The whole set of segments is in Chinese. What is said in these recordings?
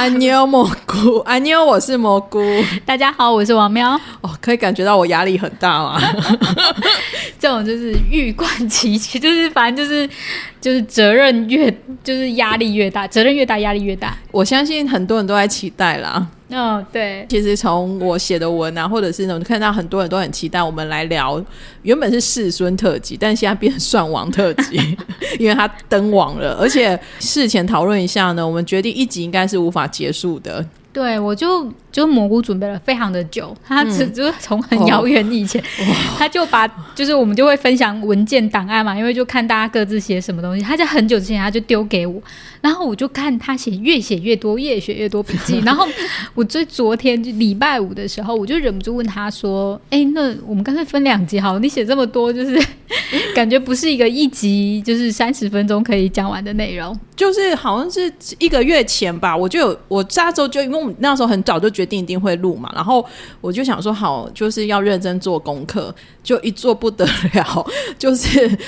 安妞蘑菇，安妞，我是蘑菇。大家好，我是王喵。哦，可以感觉到我压力很大吗？这种就是欲冠期，就是反正就是就是责任越就是压力越大，责任越大压力越大。我相信很多人都在期待啦。嗯、哦，对。其实从我写的文啊，或者是呢，我看到很多人都很期待我们来聊。原本是世孙特辑，但现在变成蒜王特辑，因为他登网了。而且事前讨论一下呢，我们决定一集应该是无法结束的。对，我就就蘑菇准备了非常的久，他只、嗯、就是从很遥远以前，哦、他就把就是我们就会分享文件档案嘛，因为就看大家各自写什么东西，他在很久之前他就丢给我，然后我就看他写越写越多，越写越多笔记，然后 我最昨天就礼拜五的时候，我就忍不住问他说：“哎，那我们干脆分两集好，你写这么多，就是 感觉不是一个一集就是三十分钟可以讲完的内容。”就是好像是一个月前吧，我就有我下周就因为我那时候很早就决定一定会录嘛，然后我就想说好，就是要认真做功课，就一做不得了，就是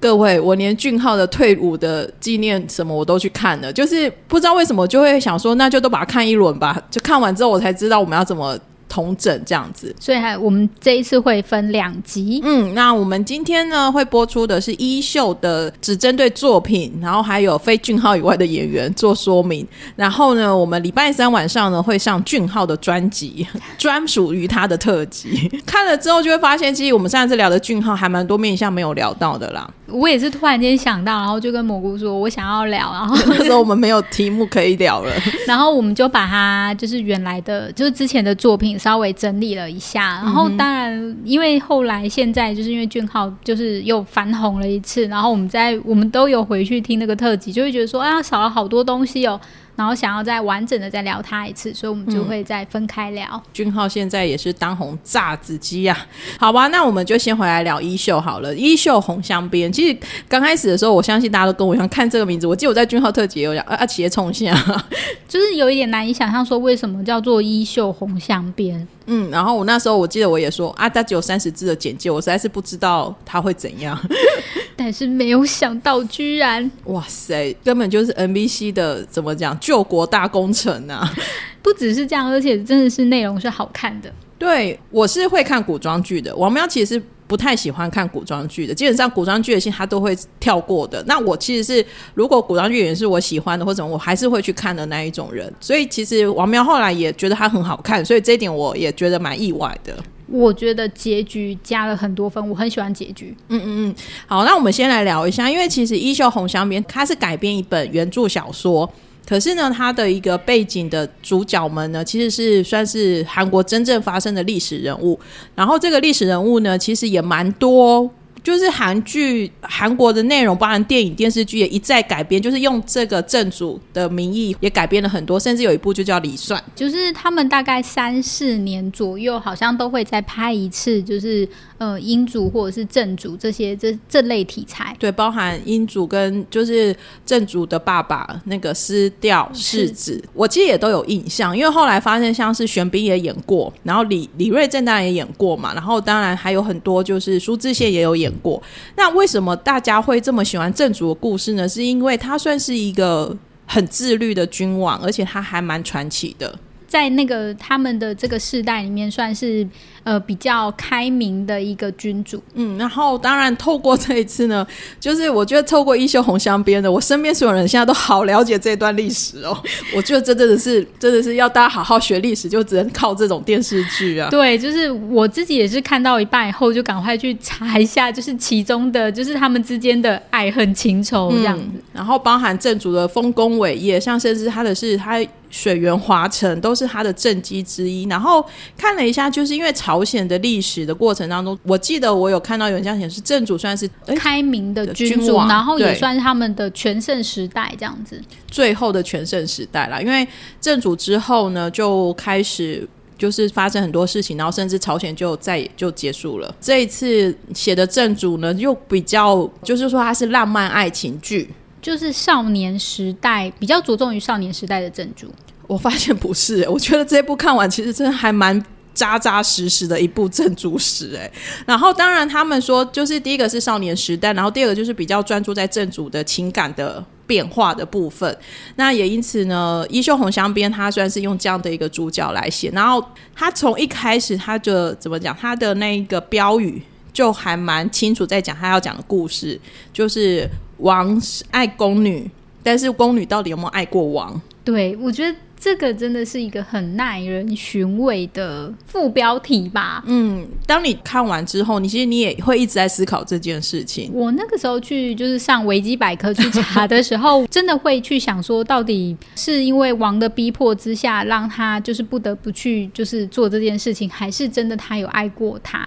各位，我连俊浩的退伍的纪念什么我都去看了，就是不知道为什么就会想说，那就都把它看一轮吧，就看完之后我才知道我们要怎么。同整这样子，所以还我们这一次会分两集。嗯，那我们今天呢会播出的是衣袖的，只针对作品，然后还有非俊浩以外的演员做说明。然后呢，我们礼拜三晚上呢会上俊浩的专辑，专属于他的特辑。看了之后就会发现，其实我们上次聊的俊浩还蛮多面向没有聊到的啦。我也是突然间想到，然后就跟蘑菇说，我想要聊，然后 那时候我们没有题目可以聊了，然后我们就把它就是原来的，就是之前的作品。稍微整理了一下，然后当然，因为后来现在就是因为俊浩就是又翻红了一次，然后我们在我们都有回去听那个特辑，就会觉得说啊，少了好多东西哦。然后想要再完整的再聊他一次，所以我们就会再分开聊。嗯、俊浩现在也是当红炸子鸡呀、啊，好吧，那我们就先回来聊衣袖好了。衣袖红香边，其实刚开始的时候，我相信大家都跟我一样看这个名字。我记得我在俊浩特辑有讲啊啊，企业冲线，就是有一点难以想象说为什么叫做衣袖红香边。嗯，然后我那时候我记得我也说啊，他只有三十字的简介，我实在是不知道他会怎样。但是没有想到，居然哇塞，根本就是 NBC 的怎么讲救国大工程啊！不只是这样，而且真的是内容是好看的。对，我是会看古装剧的。王喵其实是不太喜欢看古装剧的，基本上古装剧的戏他都会跳过的。那我其实是如果古装剧演员是我喜欢的，或者我还是会去看的那一种人。所以其实王喵后来也觉得他很好看，所以这一点我也觉得蛮意外的。我觉得结局加了很多分，我很喜欢结局。嗯嗯嗯，好，那我们先来聊一下，因为其实《衣袖红镶边》它是改编一本原著小说，可是呢，它的一个背景的主角们呢，其实是算是韩国真正发生的历史人物。然后这个历史人物呢，其实也蛮多。就是韩剧、韩国的内容，包含电影、电视剧也一再改编，就是用这个正主的名义也改编了很多，甚至有一部就叫《李算》，就是他们大概三四年左右，好像都会再拍一次，就是呃英主或者是正主这些这这类题材。对，包含英主跟就是正主的爸爸那个失掉世子，我其实也都有印象，因为后来发现像是玄彬也演过，然后李李瑞正当然也演过嘛，然后当然还有很多就是苏志燮也有演过。那为什么大家会这么喜欢正主的故事呢？是因为他算是一个很自律的君王，而且他还蛮传奇的，在那个他们的这个世代里面，算是。呃，比较开明的一个君主，嗯，然后当然透过这一次呢，就是我觉得透过一袖红香边的，我身边所有人现在都好了解这段历史哦。我觉得这真的是，真的是要大家好好学历史，就只能靠这种电视剧啊。对，就是我自己也是看到一半以后，就赶快去查一下，就是其中的，就是他们之间的爱恨情仇这样子。嗯，然后包含正主的丰功伟业，像甚至他的是他水源华城，都是他的政绩之一。然后看了一下，就是因为朝鲜的历史的过程当中，我记得我有看到有人这样显示，正主算是开明的君主，然后也算是他们的全盛时代这样子，最后的全盛时代啦。因为正主之后呢，就开始就是发生很多事情，然后甚至朝鲜就再也就结束了。这一次写的正主呢，又比较就是说它是浪漫爱情剧，就是少年时代比较着重于少年时代的正主。我发现不是、欸，我觉得这一部看完其实真的还蛮。扎扎实实的一部正主史，哎，然后当然他们说，就是第一个是少年时代，然后第二个就是比较专注在正主的情感的变化的部分。那也因此呢，《衣袖红香边》他算是用这样的一个主角来写，然后他从一开始他的怎么讲，他的那一个标语就还蛮清楚，在讲他要讲的故事，就是王爱宫女，但是宫女到底有没有爱过王？对，我觉得。这个真的是一个很耐人寻味的副标题吧？嗯，当你看完之后，你其实你也会一直在思考这件事情。我那个时候去就是上维基百科去查的时候，真的会去想说，到底是因为王的逼迫之下，让他就是不得不去就是做这件事情，还是真的他有爱过他？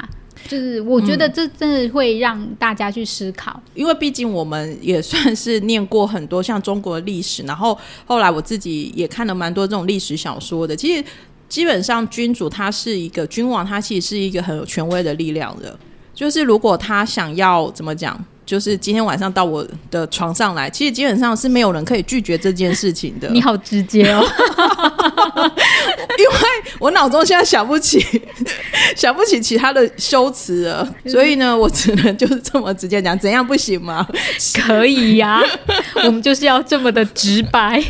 就是我觉得这真的会让大家去思考，嗯、因为毕竟我们也算是念过很多像中国的历史，然后后来我自己也看了蛮多这种历史小说的。其实基本上君主他是一个君王，他其实是一个很有权威的力量的。就是如果他想要怎么讲？就是今天晚上到我的床上来，其实基本上是没有人可以拒绝这件事情的。你好直接哦，因为我脑中现在想不起 想不起其他的修辞了，所以呢，我只能就是这么直接讲，怎样不行吗？可以呀、啊，我们就是要这么的直白。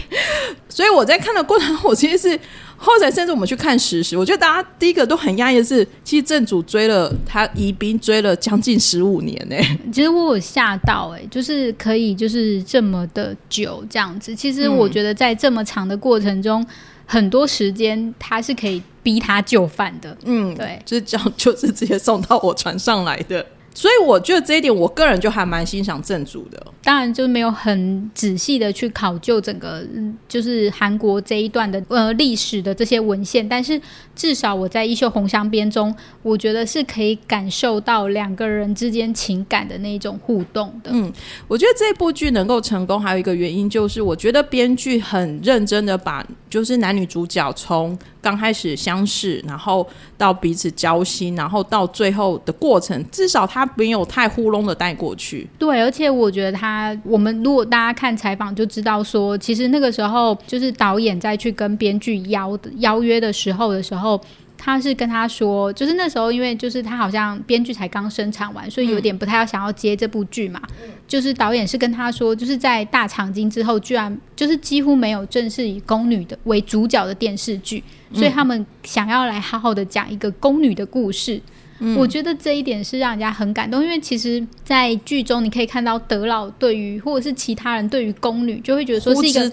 所以我在看的过程，我其实是。后来甚至我们去看实时，我觉得大家第一个都很讶异的是，其实正主追了他宜宾追了将近十五年呢、欸。其实我有吓到哎、欸，就是可以就是这么的久这样子。其实我觉得在这么长的过程中，嗯、很多时间他是可以逼他就范的。嗯，对，就是这样，就是直接送到我船上来的。所以我觉得这一点，我个人就还蛮欣赏正主的。当然，就是没有很仔细的去考究整个就是韩国这一段的呃历史的这些文献，但是至少我在《衣袖红香边》中，我觉得是可以感受到两个人之间情感的那一种互动的。嗯，我觉得这部剧能够成功，还有一个原因就是，我觉得编剧很认真的把就是男女主角从刚开始相识，然后到彼此交心，然后到最后的过程，至少他没有太糊弄的带过去。对，而且我觉得他，我们如果大家看采访就知道说，其实那个时候就是导演在去跟编剧邀邀约的时候的时候。他是跟他说，就是那时候，因为就是他好像编剧才刚生产完，所以有点不太要想要接这部剧嘛。嗯、就是导演是跟他说，就是在大长今之后，居然就是几乎没有正式以宫女的为主角的电视剧，所以他们想要来好好的讲一个宫女的故事。嗯、我觉得这一点是让人家很感动，因为其实，在剧中你可以看到德老对于或者是其他人对于宫女，就会觉得说是一个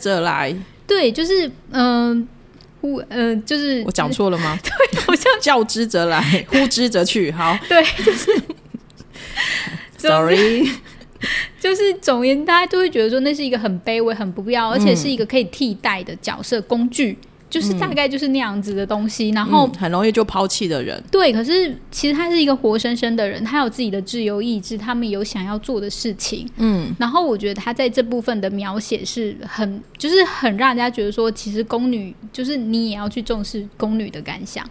对，就是嗯。呃嗯、呃，就是我讲错了吗？对，好像叫之则来，呼之则去。好，对，就是，sorry，就是总而言之，大家都会觉得说那是一个很卑微、很不必要，而且是一个可以替代的角色工具。就是大概就是那样子的东西，嗯、然后、嗯、很容易就抛弃的人。对，可是其实他是一个活生生的人，他有自己的自由意志，他们有想要做的事情。嗯，然后我觉得他在这部分的描写是很，就是很让人家觉得说，其实宫女就是你也要去重视宫女的感想。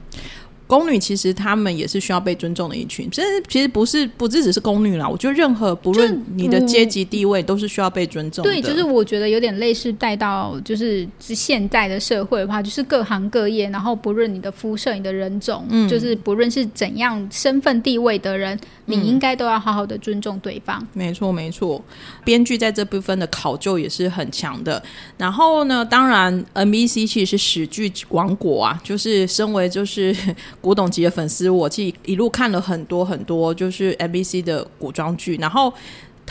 宫女其实她们也是需要被尊重的一群，其实其实不是不只只是宫女啦，我觉得任何不论你的阶级地位都是需要被尊重的。对，就是我觉得有点类似带到就是现在的社会的话，就是各行各业，然后不论你的肤色、你的人种，嗯，就是不论是怎样身份地位的人，你应该都要好好的尊重对方。嗯，没错，没错。编剧在这部分的考究也是很强的。然后呢，当然 MBC 其实是史剧王国啊，就是身为就是。古董级的粉丝，我其实一路看了很多很多，就是 MBC 的古装剧，然后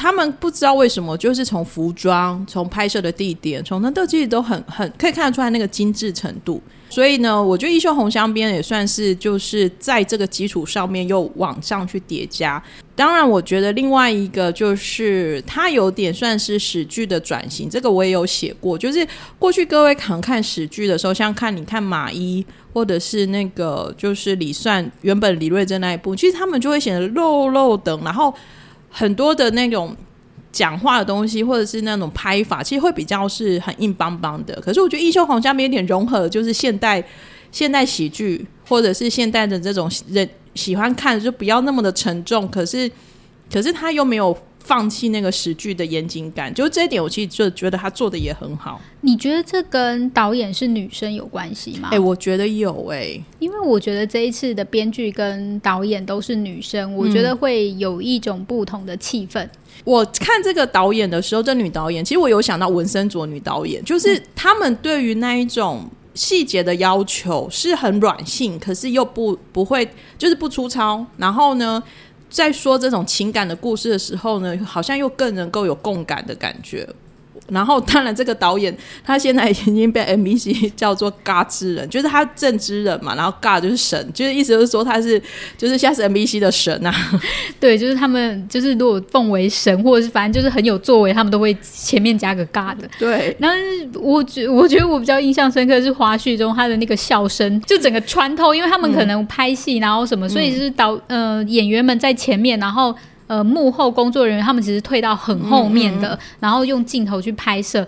他们不知道为什么，就是从服装、从拍摄的地点、从那都其实都很很可以看得出来那个精致程度。所以呢，我觉得《一袖红香边》也算是就是在这个基础上面又往上去叠加。当然，我觉得另外一个就是它有点算是史剧的转型，这个我也有写过。就是过去各位可能看史剧的时候，像看你看马一。或者是那个就是李算原本李瑞珍那一部，其实他们就会显得肉肉的，然后很多的那种讲话的东西，或者是那种拍法，其实会比较是很硬邦邦的。可是我觉得《一修红镶边》下面有点融合，就是现代现代喜剧，或者是现代的这种人喜欢看，就不要那么的沉重。可是可是他又没有放弃那个史剧的严谨感，就这一点，我其实就觉得他做的也很好。你觉得这跟导演是女生有关系吗？哎、欸，我觉得有哎、欸，因为我觉得这一次的编剧跟导演都是女生，我觉得会有一种不同的气氛。我看这个导演的时候，这女导演其实我有想到文森佐女导演，就是他们对于那一种细节的要求是很软性，可是又不不会就是不粗糙，然后呢，在说这种情感的故事的时候呢，好像又更能够有共感的感觉。然后，当然，这个导演他现在已经被 MBC 叫做 God 之人，就是他正之人嘛。然后 God 就是神，就是意思就是说他是，就是现在是 MBC 的神啊。对，就是他们就是如果奉为神，或者是反正就是很有作为，他们都会前面加个 God 的。对。然后我觉我觉得我比较印象深刻是花絮中他的那个笑声，就整个穿透，因为他们可能拍戏，然后什么，嗯、所以就是导呃演员们在前面，然后。呃，幕后工作人员他们其实退到很后面的，嗯嗯，然后用镜头去拍摄。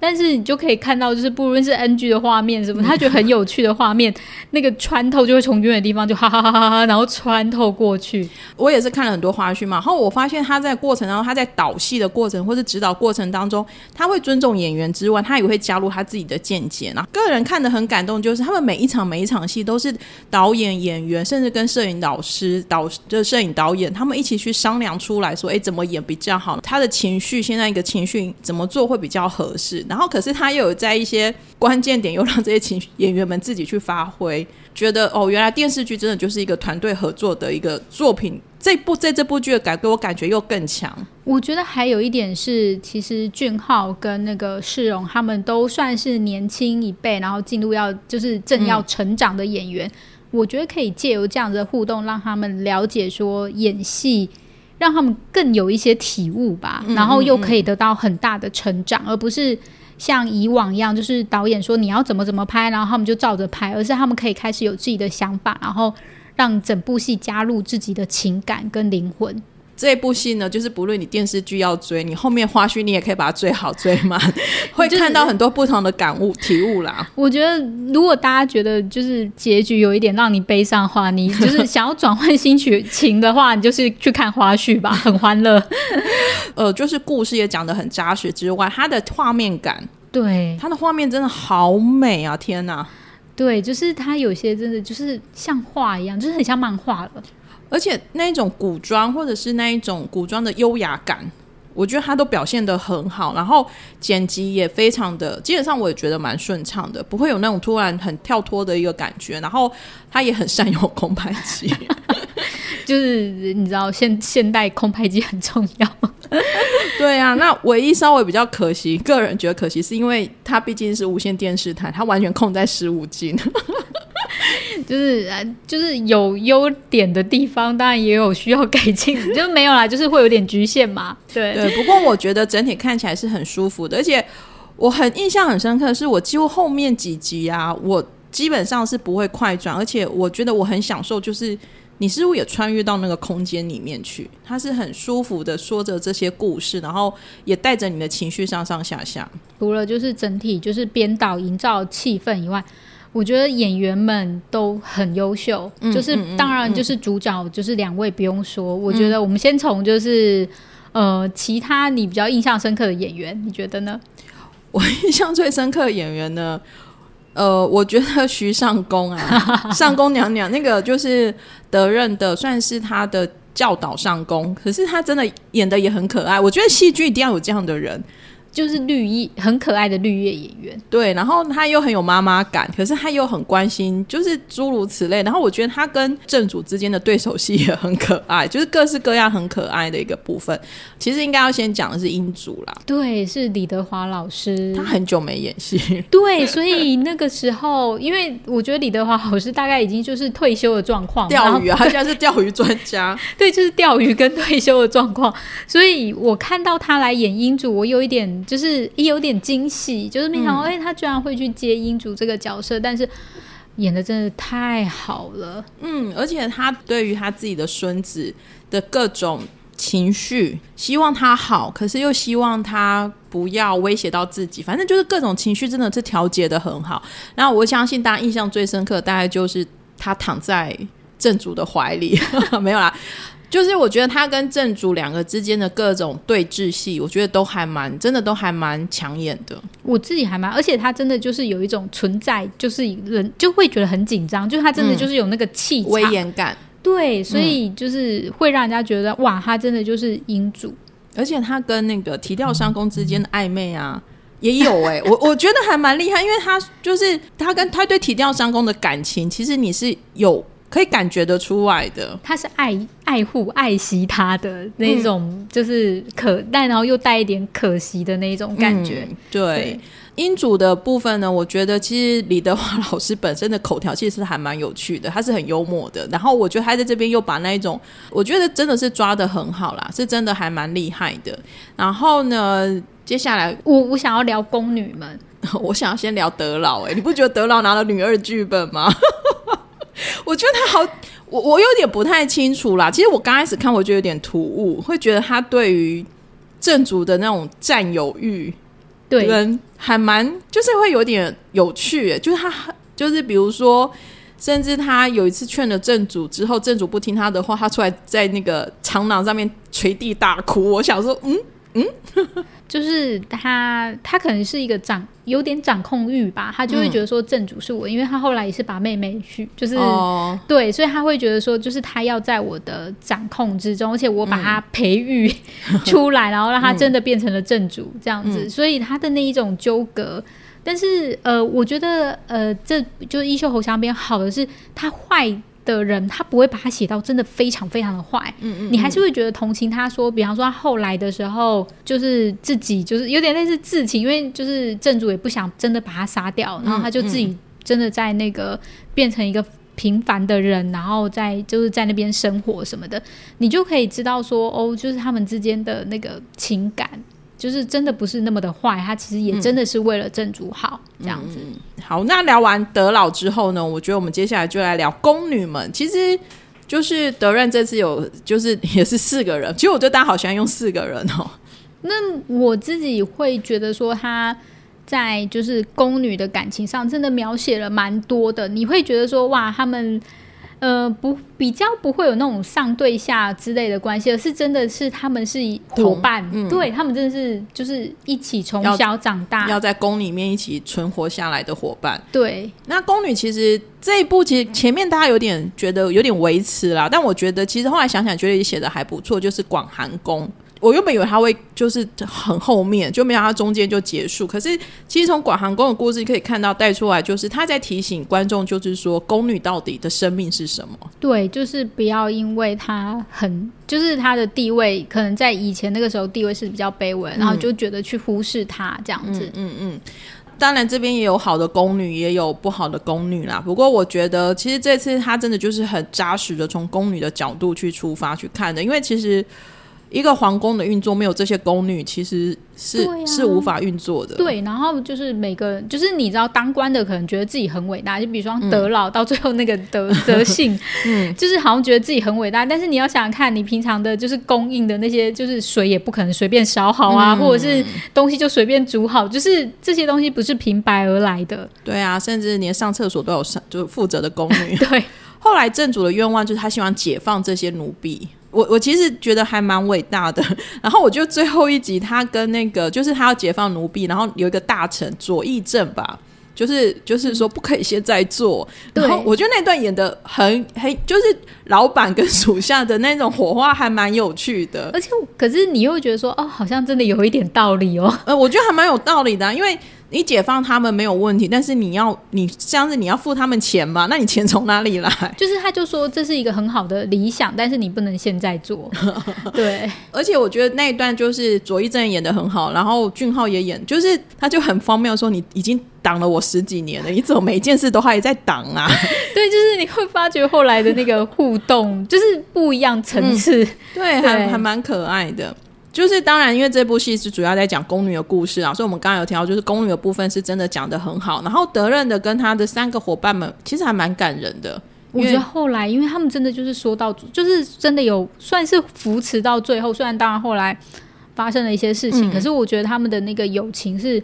但是你就可以看到，就是不论是 NG 的画面什么，他觉得很有趣的画面，那个穿透就会从远远的地方就哈哈哈哈哈，然后穿透过去。我也是看了很多花絮嘛，然后我发现他在过程当中，他在导戏的过程或是指导过程当中，他会尊重演员之外，他也会加入他自己的见解。然后个人看的很感动，就是他们每一场每一场戏都是导演、演员，甚至跟摄影老师、导就是摄影导演，他们一起去商量出来说，哎，怎么演比较好？他的情绪现在一个情绪怎么做会比较合适？然后，可是他又有在一些关键点，又让这些情演员们自己去发挥，觉得哦，原来电视剧真的就是一个团队合作的一个作品。这部在这部剧的感给我感觉又更强。我觉得还有一点是，其实俊浩跟那个世荣他们都算是年轻一辈，然后进入要就是正要成长的演员。嗯、我觉得可以借由这样子的互动，让他们了解说演戏。让他们更有一些体悟吧，然后又可以得到很大的成长，而不是像以往一样，就是导演说你要怎么怎么拍，然后他们就照着拍，而是他们可以开始有自己的想法，然后让整部戏加入自己的情感跟灵魂。这部戏呢，就是不论你电视剧要追，你后面花絮你也可以把它追好追满，会看到很多不同的感悟体悟啦。我觉得，如果大家觉得就是结局有一点让你悲伤的话，你就是想要转换心情的话，你就是去看花絮吧，很欢乐。呃，就是故事也讲得很扎实之外，它的画面感，对，它的画面真的好美啊！天哪，对，就是它有些真的就是像画一样，就是很像漫画了。而且那一种古装，或者是那一种古装的优雅感，我觉得他都表现得很好。然后剪辑也非常的，基本上我也觉得蛮顺畅的，不会有那种突然很跳脱的一个感觉。然后他也很善用空拍机，就是你知道现现代空拍机很重要。对啊，那唯一稍微比较可惜，个人觉得可惜，是因为它毕竟是无线电视台，它完全控在十五镜。就是就是有优点的地方，当然也有需要改进，就没有啦，就是会有点局限嘛。对 对，不过我觉得整体看起来是很舒服的，而且我很印象很深刻的是，我几乎后面几集啊，我基本上是不会快转，而且我觉得我很享受，就是你似乎也穿越到那个空间里面去，它是很舒服的说着这些故事，然后也带着你的情绪上上下下。除了就是整体就是编导营造气氛以外。我觉得演员们都很优秀，嗯、就是当然就是主角就是两位不用说。嗯、我觉得我们先从就是呃其他你比较印象深刻的演员，你觉得呢？我印象最深刻的演员呢，呃，我觉得徐尚宫啊，上宫娘娘那个就是德任的，算是他的教导上宫，可是他真的演的也很可爱。我觉得戏剧一定要有这样的人。就是绿叶很可爱的绿叶演员，对，然后他又很有妈妈感，可是他又很关心，就是诸如此类。然后我觉得他跟正主之间的对手戏也很可爱，就是各式各样很可爱的一个部分。其实应该要先讲的是英主啦，对，是李德华老师，他很久没演戏，对，所以那个时候，因为我觉得李德华老师大概已经就是退休的状况，钓鱼啊，他现在是钓鱼专家，对，就是钓鱼跟退休的状况。所以我看到他来演英主，我有一点。就是也有点惊喜，就是没想到，哎、嗯欸，他居然会去接英主这个角色，但是演的真的太好了，嗯，而且他对于他自己的孙子的各种情绪，希望他好，可是又希望他不要威胁到自己，反正就是各种情绪真的是调节的很好。然后我相信大家印象最深刻，大概就是他躺在正主的怀里，没有啦。就是我觉得他跟正主两个之间的各种对峙戏，我觉得都还蛮真的，都还蛮抢眼的。我自己还蛮，而且他真的就是有一种存在，就是人就会觉得很紧张，就是他真的就是有那个气场、威严感。对，所以就是会让人家觉得、嗯、哇，他真的就是英主，而且他跟那个提调商工之间的暧昧啊，也有哎、欸，我 我觉得还蛮厉害，因为他就是他跟他对提调商工的感情，其实你是有。可以感觉得出来的，他是爱爱护、爱惜他的那种，就是可、嗯、但然后又带一点可惜的那种感觉。嗯、对，英主的部分呢，我觉得其实李德华老师本身的口条其实还蛮有趣的，他是很幽默的。然后我觉得他在这边又把那一种，我觉得真的是抓的很好啦，是真的还蛮厉害的。然后呢，接下来我我想要聊宫女们，我想要先聊德老、欸。哎，你不觉得德老拿了女二剧本吗？我觉得他好，我我有点不太清楚啦。其实我刚开始看，我就有点突兀，会觉得他对于正主的那种占有欲，对，人还蛮就是会有点有趣。就是他就是比如说，甚至他有一次劝了正主之后，正主不听他的话，他出来在那个长廊上面捶地大哭。我想说，嗯。嗯，就是他，他可能是一个掌有点掌控欲吧，他就会觉得说正主是我，嗯、因为他后来也是把妹妹去，就是、哦、对，所以他会觉得说，就是他要在我的掌控之中，而且我把他培育 出来，嗯、然后让他真的变成了正主这样子，嗯、所以他的那一种纠葛，但是呃，我觉得呃，这就是衣袖侯香边好的是他坏。的人，他不会把他写到真的非常非常的坏，嗯，嗯嗯，你还是会觉得同情他。说，比方说他后来的时候，就是自己就是有点类似自情，因为就是正主也不想真的把他杀掉，然后他就自己真的在那个变成一个平凡的人，然后在就是在那边生活什么的，你就可以知道说，哦，就是他们之间的那个情感。就是真的不是那么的坏，他其实也真的是为了正主好、嗯、这样子、嗯。好，那聊完德老之后呢，我觉得我们接下来就来聊宫女们。其实就是德任这次有，就是也是四个人。其实我觉得大家好喜欢用四个人哦。那我自己会觉得说他在就是宫女的感情上真的描写了蛮多的。你会觉得说哇，他们。呃，不，比较不会有那种上对下之类的关系，而是真的是他们是伙伴，嗯、对他们真的是就是一起从小长大，要在宫里面一起存活下来的伙伴。对，那宫女其实这一部其实前面大家有点觉得有点维持啦，但我觉得其实后来想想觉得也写的还不错，就是广寒宫。我原本以为他会就是很后面，就没想到中间就结束。可是其实从广寒宫的故事可以看到带出来，就是他在提醒观众，就是说宫女到底的生命是什么？对，就是不要因为她很，就是她的地位可能在以前那个时候地位是比较卑微，嗯、然后就觉得去忽视她这样子。嗯嗯，嗯。当然这边也有好的宫女，也有不好的宫女啦。不过我觉得其实这次他真的就是很扎实的从宫女的角度去出发去看的，因为其实。一个皇宫的运作没有这些宫女，其实是、啊、是无法运作的。对，然后就是每个人，就是你知道，当官的可能觉得自己很伟大，就比如说德老到最后那个德德性，嗯，就是好像觉得自己很伟大。但是你要想想看，你平常的就是供应的那些，就是水也不可能随便烧好啊，嗯、或者是东西就随便煮好，就是这些东西不是平白而来的。对啊，甚至连上厕所都有上，就是负责的宫女。对，后来正主的愿望就是他希望解放这些奴婢。我我其实觉得还蛮伟大的，然后我就最后一集他跟那个就是他要解放奴婢，然后有一个大臣左翼正吧，就是就是说不可以现在做，嗯、然后我觉得那段演的很很就是老板跟属下的那种火花还蛮有趣的，而且可是你又觉得说哦，好像真的有一点道理哦，呃，我觉得还蛮有道理的、啊，因为。你解放他们没有问题，但是你要你这样子你要付他们钱嘛？那你钱从哪里来？就是他就说这是一个很好的理想，但是你不能现在做。对，而且我觉得那一段就是左一正演的很好，然后俊浩也演，就是他就很荒谬说，你已经挡了我十几年了，你怎么每件事都还在挡啊？对，就是你会发觉后来的那个互动就是不一样层次，嗯、对，对还还蛮可爱的。就是当然，因为这部戏是主要在讲宫女的故事啊，所以我们刚刚有提到，就是宫女的部分是真的讲的很好。然后德任的跟他的三个伙伴们，其实还蛮感人的。我觉得后来，因为他们真的就是说到，就是真的有算是扶持到最后。虽然当然后来发生了一些事情，嗯、可是我觉得他们的那个友情是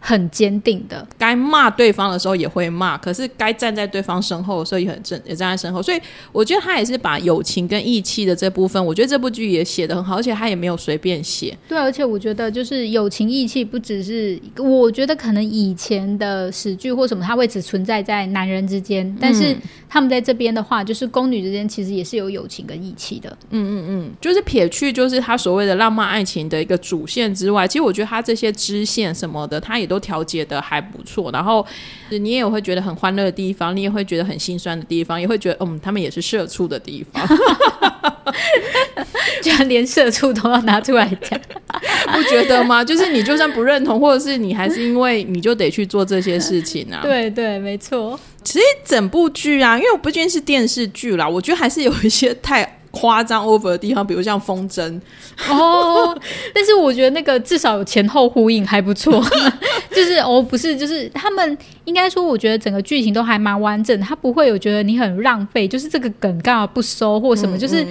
很坚定的，该骂对方的时候也会骂，可是该站在对方身后的时候也很正，也站在身后。所以我觉得他也是把友情跟义气的这部分，我觉得这部剧也写的很好，而且他也没有随便写。对，而且我觉得就是友情义气不只是，我觉得可能以前的史剧或什么，它会只存在在男人之间，但是他们在这边的话，就是宫女之间其实也是有友情跟义气的。嗯嗯嗯，就是撇去就是他所谓的浪漫爱情的一个主线之外，其实我觉得他这些支线什么的，他也都调节的还不错。然后你也会觉得很欢乐的地方，你也会觉得很心酸的地方，也会觉得嗯，他们也是社畜的地方，居然连社畜都要拿出来讲，不觉得吗？就是你就算不认同，或者是你还是因为你就得去做这些事情啊。对对，没错。其实整部剧啊，因为我不仅是电视剧啦，我觉得还是有一些太。夸张 over 的地方，比如像风筝哦，但是我觉得那个至少有前后呼应，还不错。就是哦，不是，就是他们应该说，我觉得整个剧情都还蛮完整，他不会有觉得你很浪费，就是这个梗干嘛不收或什么。就是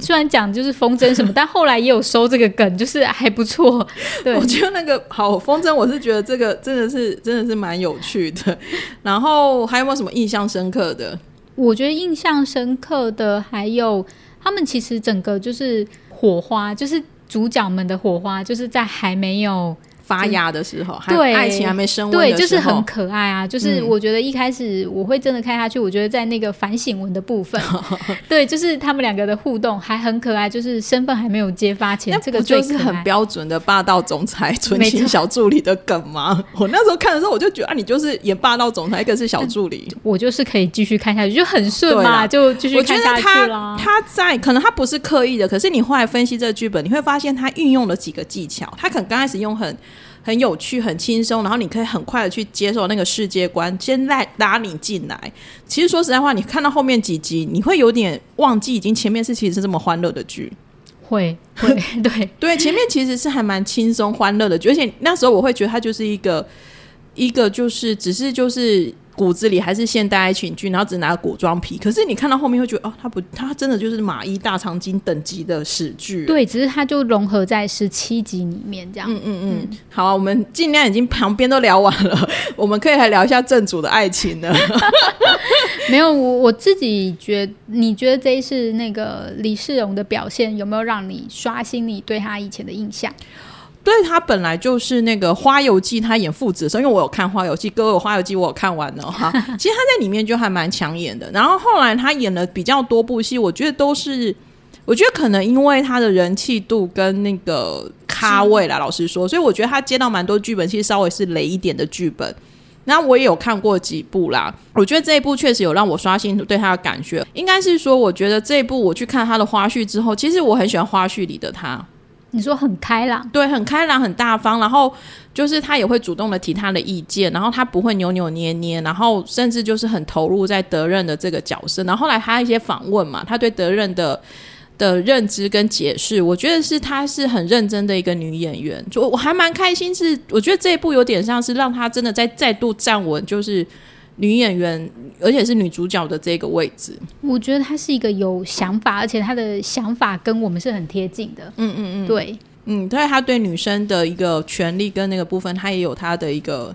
虽然讲就是风筝什么，但后来也有收这个梗，就是还不错。对，我觉得那个好风筝，我是觉得这个真的是真的是蛮有趣的。然后还有没有什么印象深刻的？我觉得印象深刻的还有。他们其实整个就是火花，就是主角们的火花，就是在还没有。发芽的时候，对，爱情还没升温，对，就是很可爱啊。就是我觉得一开始我会真的看下去，嗯、我觉得在那个反省文的部分，对，就是他们两个的互动还很可爱。就是身份还没有揭发前，这个就是很标准的霸道总裁纯情小助理的梗吗？我那时候看的时候，我就觉得啊，你就是演霸道总裁，一个是小助理，我就是可以继续看下去，就很顺嘛，就继续看下去了。他在可能他不是刻意的，可是你后来分析这个剧本，你会发现他运用了几个技巧。他可能刚开始用很。很有趣，很轻松，然后你可以很快的去接受那个世界观，先来拉你进来。其实说实在话，你看到后面几集，你会有点忘记，已经前面是其实是这么欢乐的剧。会 会对对，前面其实是还蛮轻松欢乐的剧，而且那时候我会觉得它就是一个一个就是只是就是。骨子里还是现代爱情剧，然后只拿古装皮。可是你看到后面会觉得，哦，他不，他真的就是马伊大长今等级的史剧。对，只是他就融合在十七集里面这样。嗯嗯嗯。好啊，我们尽量已经旁边都聊完了，我们可以来聊一下正主的爱情了。没有，我我自己觉得，你觉得这一次那个李世荣的表现有没有让你刷新你对他以前的印象？对，他本来就是那个《花游记》，他演父子的时候，因为我有看《花游记》，各位《花游记》我有看完了哈。其实他在里面就还蛮抢眼的。然后后来他演了比较多部戏，我觉得都是，我觉得可能因为他的人气度跟那个咖位啦，老实说，所以我觉得他接到蛮多剧本，其实稍微是雷一点的剧本。然后我也有看过几部啦，我觉得这一部确实有让我刷新对他的感觉。应该是说，我觉得这一部我去看他的花絮之后，其实我很喜欢花絮里的他。你说很开朗，对，很开朗，很大方，然后就是他也会主动的提他的意见，然后他不会扭扭捏捏，然后甚至就是很投入在德任的这个角色。然后后来他一些访问嘛，他对德任的的认知跟解释，我觉得是他是很认真的一个女演员，就我还蛮开心是，是我觉得这一部有点像是让他真的在再度站稳，就是。女演员，而且是女主角的这个位置，我觉得她是一个有想法，而且她的想法跟我们是很贴近的。嗯嗯嗯，对，嗯，对，她对女生的一个权利跟那个部分，她也有她的一个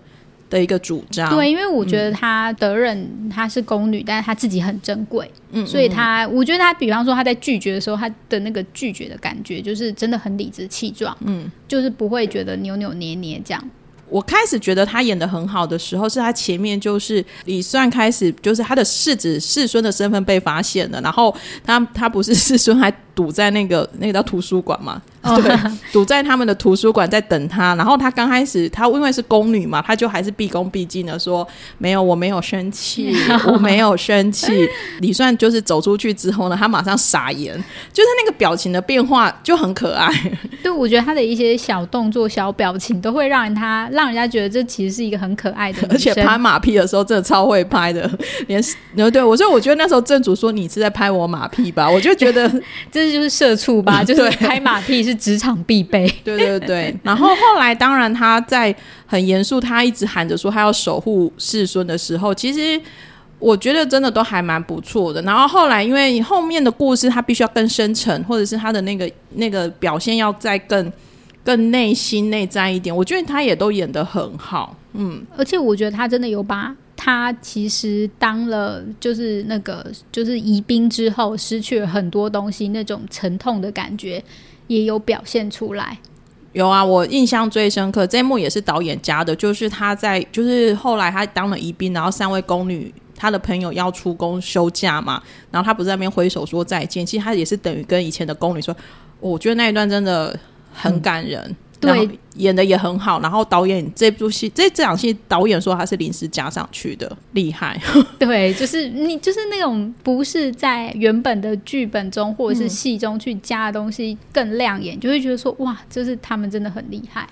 的一个主张。对，因为我觉得她德任她是宫女，但是她自己很珍贵，嗯，所以她，我觉得她，比方说她在拒绝的时候，她的那个拒绝的感觉，就是真的很理直气壮，嗯，就是不会觉得扭扭捏捏这样。我开始觉得他演的很好的时候，是他前面就是李算开始，就是他的世子世孙的身份被发现了，然后他他不是世孙还堵在那个那个叫图书馆嘛？对，堵在他们的图书馆在等他。然后他刚开始，他因为是宫女嘛，他就还是毕恭毕敬的说：“没有，我没有生气，我没有生气。”李算就是走出去之后呢，他马上傻眼，就是那个表情的变化就很可爱。对，我觉得他的一些小动作、小表情都会让人他让人家觉得这其实是一个很可爱的。而且拍马屁的时候真的超会拍的，连对我，所以我觉得那时候正主说：“你是在拍我马屁吧？”我就觉得这。就是社畜吧，就是拍马屁是职场必备。对对对，然后后来当然他在很严肃，他一直喊着说他要守护世孙的时候，其实我觉得真的都还蛮不错的。然后后来因为后面的故事他必须要更深沉，或者是他的那个 那个表现要再更更内心内在一点，我觉得他也都演得很好。嗯，而且我觉得他真的有把他其实当了就是那个就是宜宾之后失去了很多东西那种沉痛的感觉也有表现出来。有啊，我印象最深刻这一幕也是导演加的，就是他在就是后来他当了宜宾，然后三位宫女他的朋友要出宫休假嘛，然后他不是在那边挥手说再见，其实他也是等于跟以前的宫女说，我觉得那一段真的很感人。对，演的也很好。然后导演这部戏，这这场戏导演说他是临时加上去的，厉害。对，就是你就是那种不是在原本的剧本中或者是戏中去加的东西更亮眼，嗯、就会觉得说哇，就是他们真的很厉害。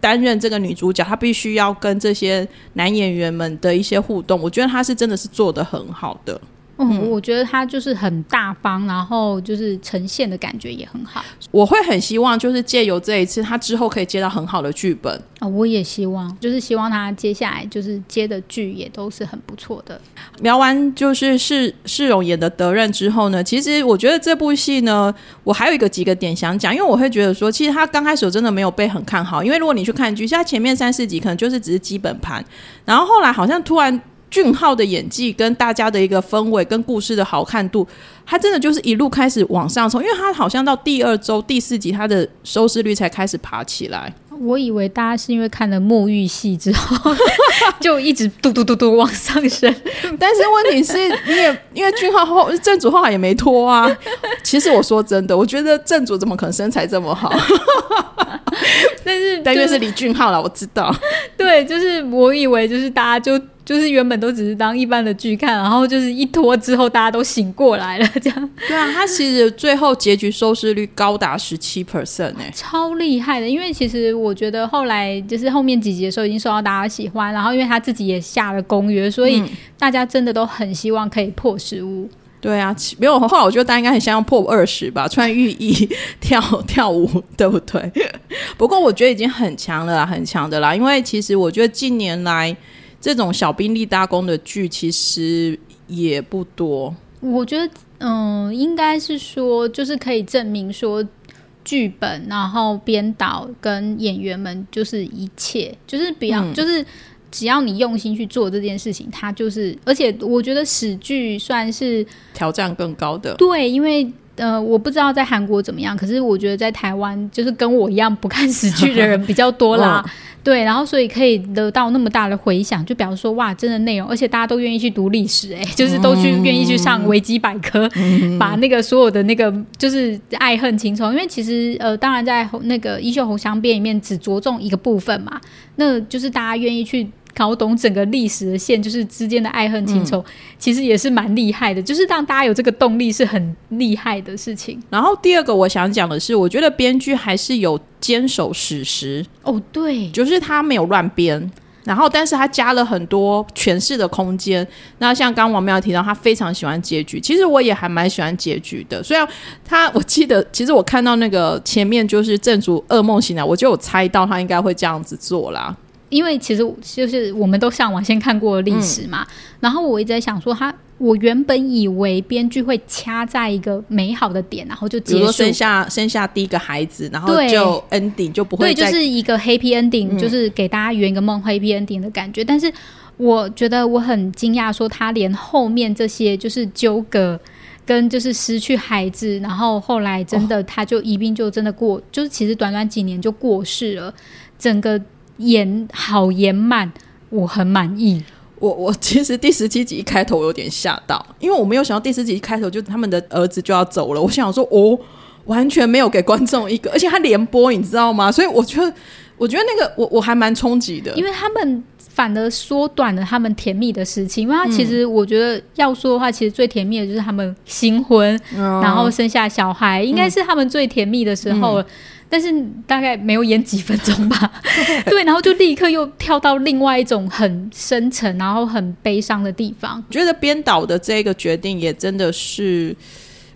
担任这个女主角，她必须要跟这些男演员们的一些互动，我觉得她是真的是做的很好的。嗯，我觉得他就是很大方，然后就是呈现的感觉也很好。我会很希望，就是借由这一次，他之后可以接到很好的剧本。哦，我也希望，就是希望他接下来就是接的剧也都是很不错的。聊完就是释释容演的德任之后呢，其实我觉得这部戏呢，我还有一个几个点想讲，因为我会觉得说，其实他刚开始我真的没有被很看好，因为如果你去看剧，现在前面三四集可能就是只是基本盘，然后后来好像突然。俊浩的演技跟大家的一个氛围跟故事的好看度，他真的就是一路开始往上冲，因为他好像到第二周第四集，他的收视率才开始爬起来。我以为大家是因为看了沐浴戏之后，就一直嘟嘟嘟嘟往上升。但是问题是，你也因为俊浩后正主后来也没脱啊。其实我说真的，我觉得正主怎么可能身材这么好？但是但愿是李俊浩了，我知道。对，就是我以为就是大家就。就是原本都只是当一般的剧看，然后就是一拖之后，大家都醒过来了，这样。对啊，他其实最后结局收视率高达十七 percent 哎，超厉害的。因为其实我觉得后来就是后面几集的时候已经受到大家喜欢，然后因为他自己也下了公约，所以大家真的都很希望可以破十五。对啊，没有后来我觉得大家应该很想要破二十吧，穿浴衣跳跳舞，对不对？不过我觉得已经很强了，很强的啦。因为其实我觉得近年来。这种小兵立大功的剧其实也不多。我觉得，嗯、呃，应该是说，就是可以证明说，剧本，然后编导跟演员们就是一切，就是比较，嗯、就是只要你用心去做这件事情，它就是。而且，我觉得史剧算是挑战更高的。对，因为。呃，我不知道在韩国怎么样，可是我觉得在台湾，就是跟我一样不看史剧的人比较多啦。哦、对，然后所以可以得到那么大的回响，就表示说哇，真的内容，而且大家都愿意去读历史、欸，哎，就是都去愿意去上维基百科，嗯、把那个所有的那个就是爱恨情仇，因为其实呃，当然在那个《衣袖红镶边》里面只着重一个部分嘛，那就是大家愿意去。搞懂整个历史的线，就是之间的爱恨情仇，嗯、其实也是蛮厉害的。就是让大家有这个动力，是很厉害的事情。然后第二个我想讲的是，我觉得编剧还是有坚守史实哦，对，就是他没有乱编，然后但是他加了很多诠释的空间。那像刚刚王妙提到，他非常喜欢结局，其实我也还蛮喜欢结局的。虽然他，我记得其实我看到那个前面就是正主噩梦醒来，我就有猜到他应该会这样子做啦。因为其实就是我们都上网先看过历史嘛，嗯、然后我一直在想说，他我原本以为编剧会掐在一个美好的点，然后就结束生下生下第一个孩子，然后就 ending 就不会对，就是一个 happy ending，、嗯、就是给大家圆一个梦 happy ending 的感觉。但是我觉得我很惊讶，说他连后面这些就是纠葛跟就是失去孩子，然后后来真的他就一病就真的过，哦、就是其实短短几年就过世了，整个。演好演满，我很满意。我我其实第十七集一开头我有点吓到，因为我没有想到第十集一开头就他们的儿子就要走了。我想说，哦，完全没有给观众一个，而且他连播，你知道吗？所以我觉得，我觉得那个我我还蛮冲击的，因为他们反而缩短了他们甜蜜的事情。因为他其实我觉得要说的话，其实最甜蜜的就是他们新婚，嗯、然后生下小孩，应该是他们最甜蜜的时候了。嗯但是大概没有演几分钟吧，对，然后就立刻又跳到另外一种很深沉，然后很悲伤的地方。觉得编导的这个决定也真的是，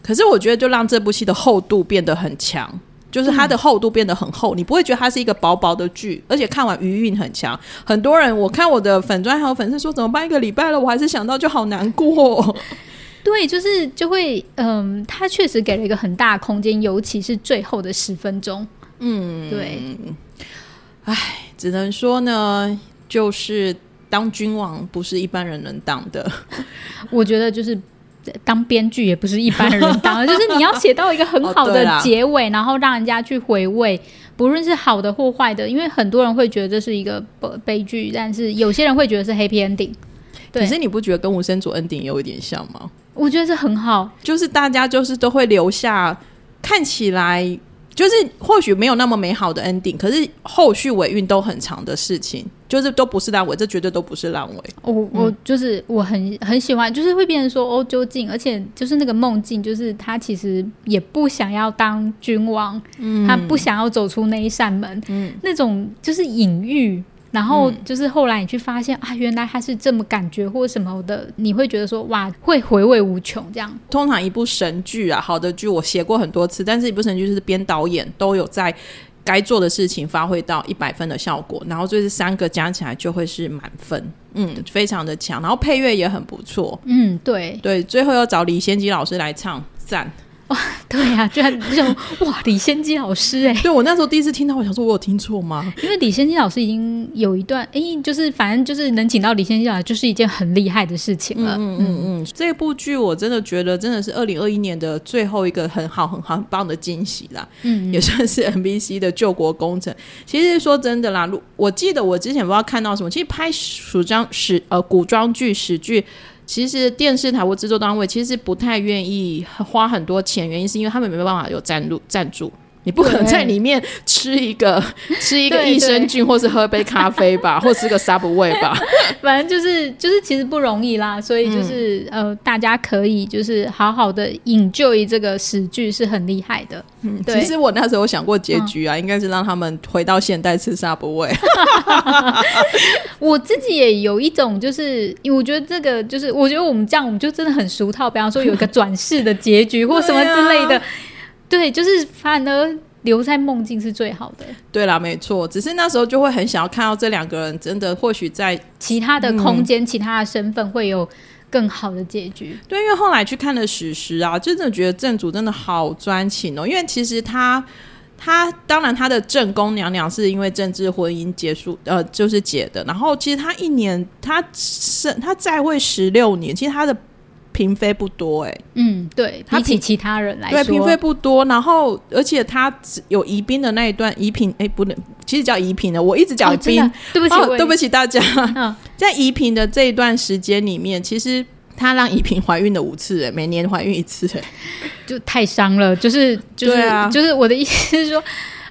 可是我觉得就让这部戏的厚度变得很强，就是它的厚度变得很厚，嗯、你不会觉得它是一个薄薄的剧，而且看完余韵很强。很多人我看我的粉砖还有粉丝说怎么办？一个礼拜了，我还是想到就好难过。对，就是就会，嗯，他确实给了一个很大的空间，尤其是最后的十分钟。嗯，对。唉，只能说呢，就是当君王不是一般人能当的。我觉得就是当编剧也不是一般人当的，就是你要写到一个很好的结尾，哦、然后让人家去回味，不论是好的或坏的。因为很多人会觉得这是一个悲剧，但是有些人会觉得是 happy ending。对，可是你不觉得跟无声组 ending 有一点像吗？我觉得这很好，就是大家就是都会留下看起来就是或许没有那么美好的 ending，可是后续尾韵都很长的事情，就是都不是烂尾，这绝对都不是烂尾。我我就是我很很喜欢，就是会变成说哦，究竟，而且就是那个梦境，就是他其实也不想要当君王，嗯，他不想要走出那一扇门，嗯，那种就是隐喻。然后就是后来你去发现、嗯、啊，原来他是这么感觉或什么的，你会觉得说哇，会回味无穷。这样，通常一部神剧啊，好的剧我写过很多次，但是一部神剧是编导演都有在该做的事情发挥到一百分的效果，然后这三个加起来就会是满分，嗯，非常的强。然后配乐也很不错，嗯，对对，最后要找李先基老师来唱，赞。哇，对呀、啊，居然这种哇，李先基老师哎，对我那时候第一次听到，我想说我有听错吗？因为李先基老师已经有一段哎，就是反正就是能请到李先基老师，就是一件很厉害的事情了。嗯嗯嗯，这部剧我真的觉得真的是二零二一年的最后一个很好很好很棒的惊喜啦。嗯，也算是 MBC 的救国工程。其实说真的啦，我记得我之前不知道看到什么，其实拍古装史呃古装剧史剧。其实电视台或制作单位其实不太愿意花很多钱，原因是因为他们没办法有赞助赞助。你不可能在里面吃一个 吃一个益生菌，或是喝杯咖啡吧，或吃个 Subway 吧。反正就是就是其实不容易啦，所以就是、嗯、呃，大家可以就是好好的 enjoy 这个史剧是很厉害的。嗯，对其实我那时候想过结局啊，嗯、应该是让他们回到现代吃 Subway。我自己也有一种，就是因为我觉得这个就是我觉得我们这样，我们就真的很俗套。比方说有一个转世的结局或什么之类的。对，就是反而留在梦境是最好的。对啦，没错，只是那时候就会很想要看到这两个人真的，或许在其他的空间、嗯、其他的身份会有更好的结局。对，因为后来去看了史实啊，真的觉得正主真的好专情哦。因为其实他他当然他的正宫娘娘是因为政治婚姻结束，呃，就是解的。然后其实他一年他是他在位十六年，其实他的。嫔妃不多哎、欸，嗯，对，比起其他人来说，对，嫔妃不多，然后而且他有宜宾的那一段宜嫔，哎，不能，其实叫宜嫔的，我一直叫宜嫔、哦，对不起、哦，对不起大家。嗯、在宜嫔的这一段时间里面，其实他让宜嫔怀孕了五次、欸，哎，每年怀孕一次、就太伤了，就是就是、啊、就是我的意思是说。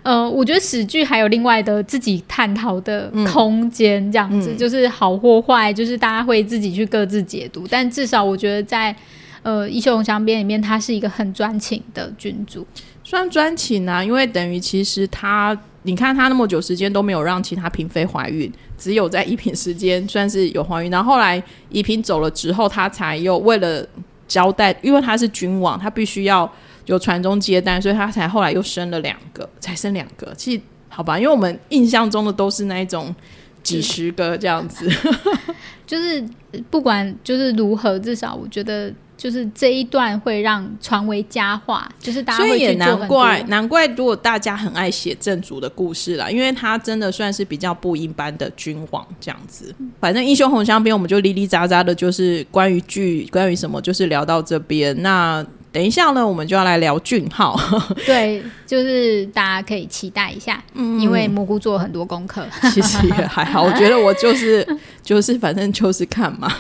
呃，我觉得史剧还有另外的自己探讨的空间，这样子、嗯、就是好或坏，就是大家会自己去各自解读。但至少我觉得在呃《衣袖红镶边》里面，他是一个很专情的君主，算专情啊，因为等于其实他，你看他那么久时间都没有让其他嫔妃怀孕，只有在宜嫔时间算是有怀孕。然后后来宜嫔走了之后，他才又为了交代，因为他是君王，他必须要。有传宗接代，所以他才后来又生了两个，才生两个。其实好吧，因为我们印象中的都是那一种几十个这样子。就是不管就是如何，至少我觉得就是这一段会让传为佳话。就是大家会，所以也难怪难怪，如果大家很爱写正主的故事啦，因为他真的算是比较不一般的君王这样子。反正《英雄红香边》我们就哩哩喳喳的，就是关于剧，关于什么，就是聊到这边。那。等一下呢，我们就要来聊俊浩。对，就是大家可以期待一下，嗯，因为蘑菇做了很多功课，其实也还好。我觉得我就是 就是反正就是看嘛。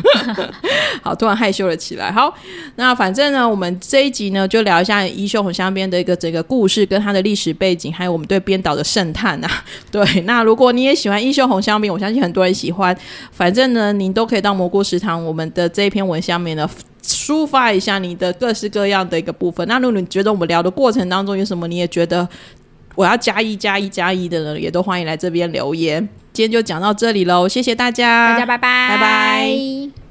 好，突然害羞了起来。好，那反正呢，我们这一集呢就聊一下《衣袖红香边》的一个整个故事跟它的历史背景，还有我们对编导的盛叹啊。对，那如果你也喜欢《衣袖红香边》，我相信很多人喜欢。反正呢，您都可以到蘑菇食堂我们的这一篇文下面呢。抒发一下你的各式各样的一个部分。那如果你觉得我们聊的过程当中有什么你也觉得我要加一加一加一的呢，也都欢迎来这边留言。今天就讲到这里喽，谢谢大家，大家拜拜，拜拜。